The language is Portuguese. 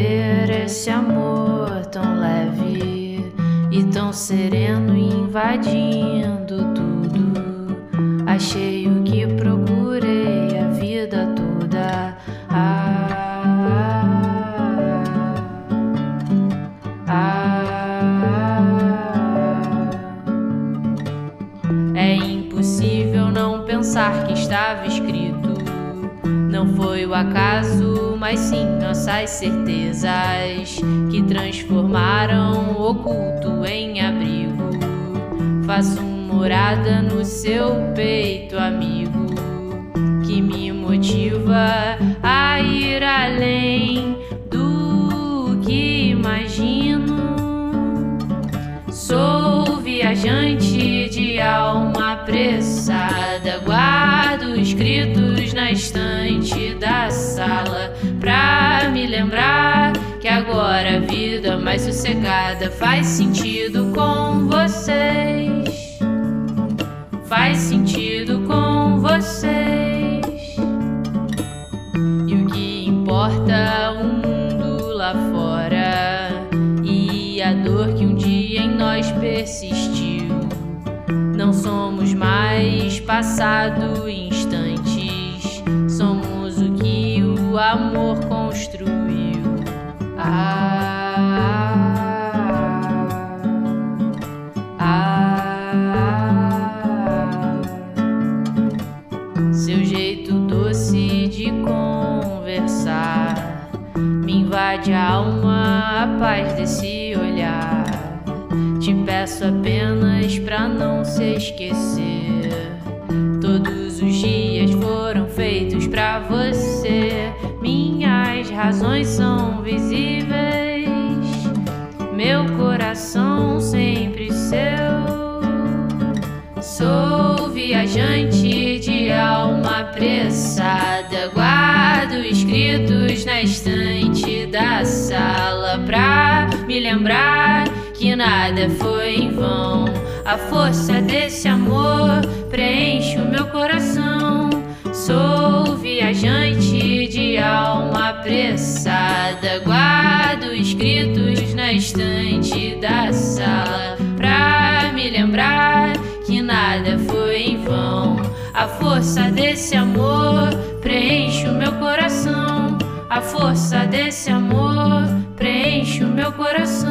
ver esse amor tão leve e tão sereno invadindo tudo. Achei o que procurei a vida toda. Ah, ah, ah. É impossível não pensar que estava escrito. Não foi o acaso, mas sim nossas certezas que transformaram o oculto em abrigo. Faço morada no seu peito, amigo, que me motiva a ir além do que imagino. Sou viajante a vida mais sossegada faz sentido com vocês. Faz sentido com vocês. E o que importa o mundo lá fora e a dor que um dia em nós persistiu. Não somos mais passado e instantes, somos o que o amor construiu. Ah, jeito doce de conversar me invade a alma, a paz desse olhar. Te peço apenas pra não se esquecer. Todos os dias foram feitos pra você. Minhas razões são visíveis. Meu coração sempre apressada. Guardo escritos na estante da sala pra me lembrar que nada foi em vão. A força desse amor preenche o meu coração. Sou viajante de alma apressada. Guardo escritos na estante da sala pra me lembrar que nada foi em vão. A força desse amor A força desse amor preenche o meu coração.